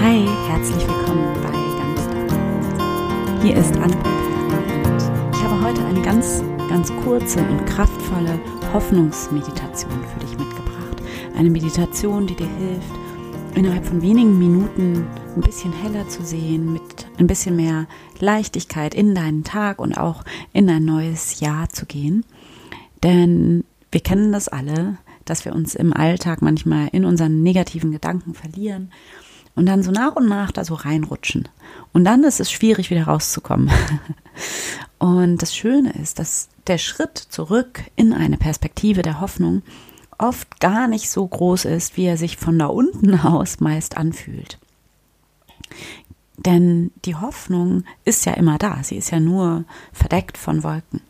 Hi, herzlich willkommen bei Ganz da. Hier ist Anne ich habe heute eine ganz, ganz kurze und kraftvolle Hoffnungsmeditation für dich mitgebracht. Eine Meditation, die dir hilft, innerhalb von wenigen Minuten ein bisschen heller zu sehen, mit ein bisschen mehr Leichtigkeit in deinen Tag und auch in ein neues Jahr zu gehen. Denn wir kennen das alle, dass wir uns im Alltag manchmal in unseren negativen Gedanken verlieren und dann so nach und nach da so reinrutschen. Und dann ist es schwierig, wieder rauszukommen. Und das Schöne ist, dass der Schritt zurück in eine Perspektive der Hoffnung oft gar nicht so groß ist, wie er sich von da unten aus meist anfühlt. Denn die Hoffnung ist ja immer da, sie ist ja nur verdeckt von Wolken.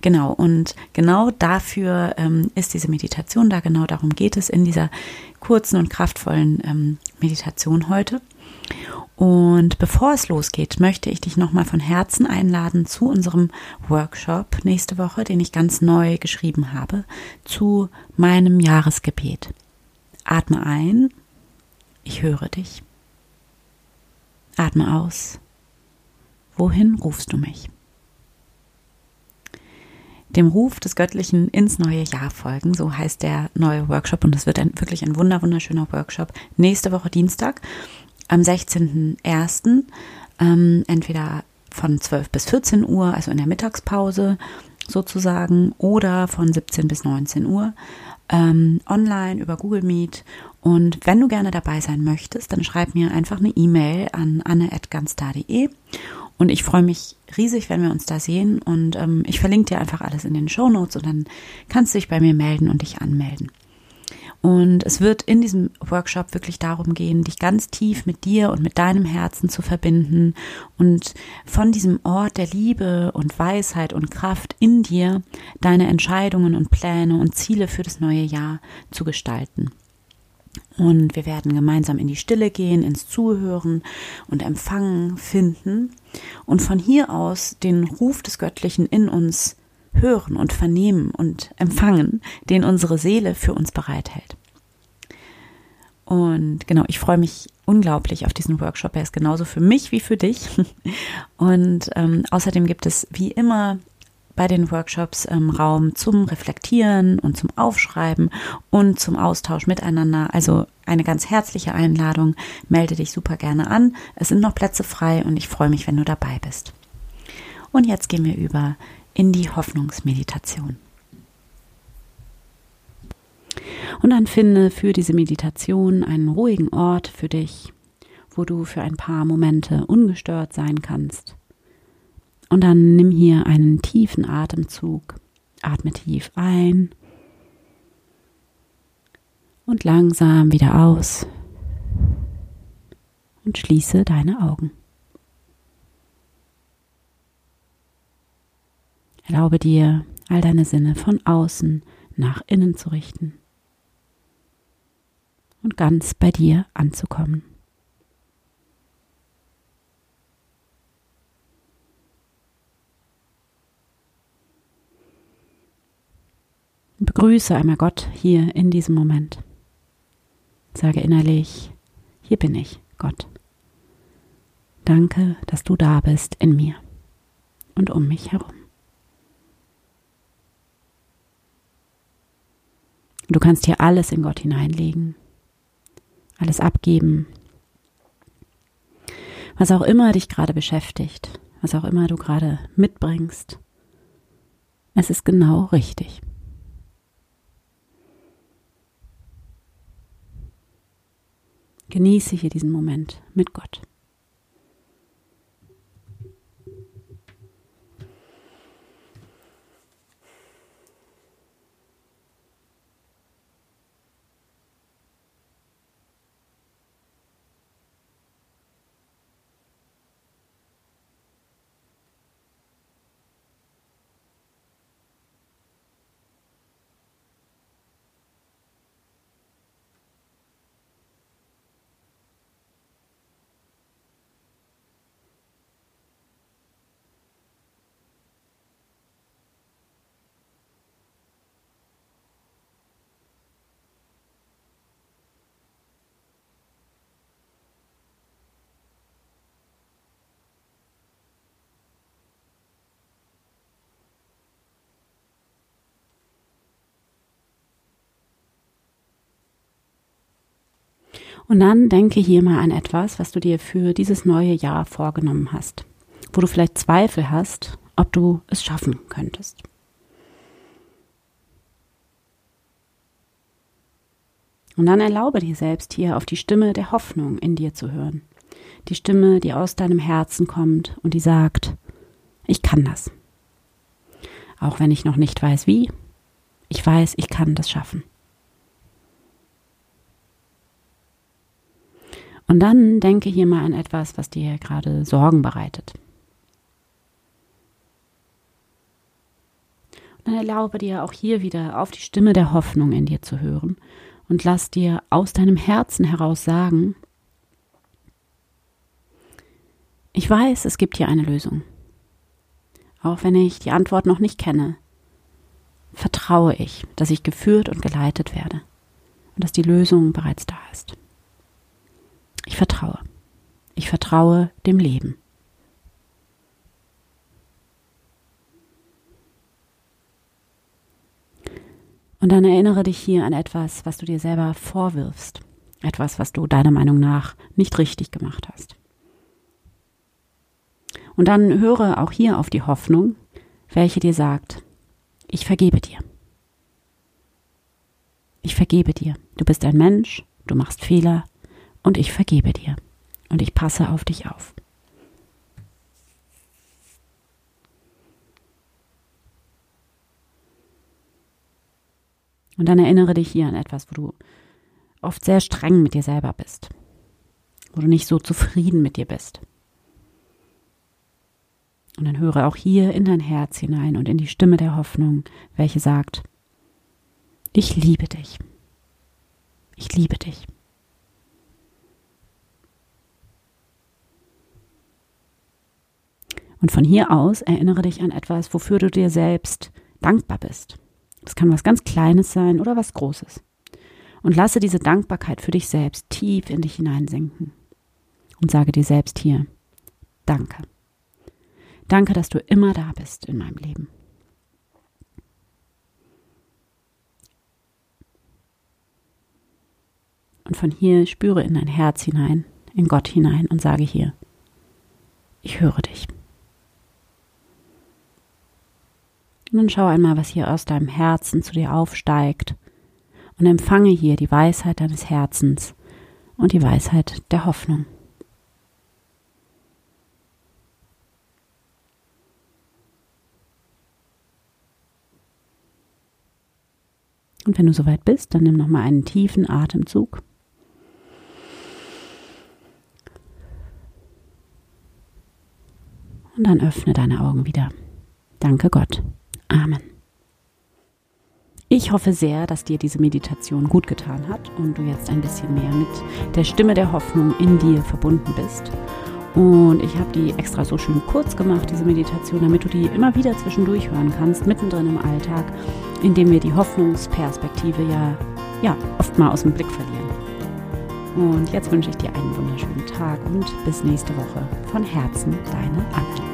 Genau, und genau dafür ähm, ist diese Meditation da, genau darum geht es in dieser kurzen und kraftvollen ähm, Meditation heute. Und bevor es losgeht, möchte ich dich nochmal von Herzen einladen zu unserem Workshop nächste Woche, den ich ganz neu geschrieben habe, zu meinem Jahresgebet. Atme ein, ich höre dich. Atme aus. Wohin rufst du mich? Dem Ruf des Göttlichen ins neue Jahr folgen. So heißt der neue Workshop und es wird ein, wirklich ein wunder, wunderschöner Workshop. Nächste Woche Dienstag am 16.01. Ähm, entweder von 12 bis 14 Uhr, also in der Mittagspause sozusagen, oder von 17 bis 19 Uhr ähm, online über Google Meet. Und wenn du gerne dabei sein möchtest, dann schreib mir einfach eine E-Mail an anne.ganstar.de und ich freue mich riesig, wenn wir uns da sehen. Und ähm, ich verlinke dir einfach alles in den Show Notes und dann kannst du dich bei mir melden und dich anmelden. Und es wird in diesem Workshop wirklich darum gehen, dich ganz tief mit dir und mit deinem Herzen zu verbinden und von diesem Ort der Liebe und Weisheit und Kraft in dir deine Entscheidungen und Pläne und Ziele für das neue Jahr zu gestalten. Und wir werden gemeinsam in die Stille gehen, ins Zuhören und Empfangen finden und von hier aus den Ruf des Göttlichen in uns hören und vernehmen und empfangen, den unsere Seele für uns bereithält. Und genau, ich freue mich unglaublich auf diesen Workshop. Er ist genauso für mich wie für dich. Und ähm, außerdem gibt es wie immer bei den Workshops ähm, Raum zum Reflektieren und zum Aufschreiben und zum Austausch miteinander. Also eine ganz herzliche Einladung. Melde dich super gerne an. Es sind noch Plätze frei und ich freue mich, wenn du dabei bist. Und jetzt gehen wir über in die Hoffnungsmeditation. Und dann finde für diese Meditation einen ruhigen Ort für dich, wo du für ein paar Momente ungestört sein kannst und dann nimm hier einen tiefen Atemzug. Atme tief ein und langsam wieder aus und schließe deine Augen. Erlaube dir, all deine Sinne von außen nach innen zu richten und ganz bei dir anzukommen. Begrüße einmal Gott hier in diesem Moment. Sage innerlich, hier bin ich, Gott. Danke, dass du da bist in mir und um mich herum. Du kannst hier alles in Gott hineinlegen, alles abgeben, was auch immer dich gerade beschäftigt, was auch immer du gerade mitbringst. Es ist genau richtig. Genieße hier diesen Moment mit Gott. Und dann denke hier mal an etwas, was du dir für dieses neue Jahr vorgenommen hast, wo du vielleicht Zweifel hast, ob du es schaffen könntest. Und dann erlaube dir selbst hier auf die Stimme der Hoffnung in dir zu hören. Die Stimme, die aus deinem Herzen kommt und die sagt, ich kann das. Auch wenn ich noch nicht weiß wie, ich weiß, ich kann das schaffen. Und dann denke hier mal an etwas, was dir gerade Sorgen bereitet. Und dann erlaube dir auch hier wieder auf die Stimme der Hoffnung in dir zu hören und lass dir aus deinem Herzen heraus sagen, ich weiß, es gibt hier eine Lösung. Auch wenn ich die Antwort noch nicht kenne, vertraue ich, dass ich geführt und geleitet werde und dass die Lösung bereits da ist. Ich vertraue. Ich vertraue dem Leben. Und dann erinnere dich hier an etwas, was du dir selber vorwirfst. Etwas, was du deiner Meinung nach nicht richtig gemacht hast. Und dann höre auch hier auf die Hoffnung, welche dir sagt, ich vergebe dir. Ich vergebe dir. Du bist ein Mensch, du machst Fehler und ich vergebe dir. Und ich passe auf dich auf. Und dann erinnere dich hier an etwas, wo du oft sehr streng mit dir selber bist, wo du nicht so zufrieden mit dir bist. Und dann höre auch hier in dein Herz hinein und in die Stimme der Hoffnung, welche sagt, ich liebe dich. Ich liebe dich. Und von hier aus erinnere dich an etwas, wofür du dir selbst dankbar bist. Das kann was ganz Kleines sein oder was Großes. Und lasse diese Dankbarkeit für dich selbst tief in dich hineinsinken. Und sage dir selbst hier, danke. Danke, dass du immer da bist in meinem Leben. Und von hier spüre in dein Herz hinein, in Gott hinein und sage hier, ich höre dich. Und dann schau einmal, was hier aus deinem Herzen zu dir aufsteigt und empfange hier die Weisheit deines Herzens und die Weisheit der Hoffnung. Und wenn du soweit bist, dann nimm noch mal einen tiefen Atemzug. Und dann öffne deine Augen wieder. Danke Gott. Amen. Ich hoffe sehr, dass dir diese Meditation gut getan hat und du jetzt ein bisschen mehr mit der Stimme der Hoffnung in dir verbunden bist. Und ich habe die extra so schön kurz gemacht, diese Meditation, damit du die immer wieder zwischendurch hören kannst, mittendrin im Alltag, indem wir die Hoffnungsperspektive ja, ja oft mal aus dem Blick verlieren. Und jetzt wünsche ich dir einen wunderschönen Tag und bis nächste Woche. Von Herzen, deine Anne.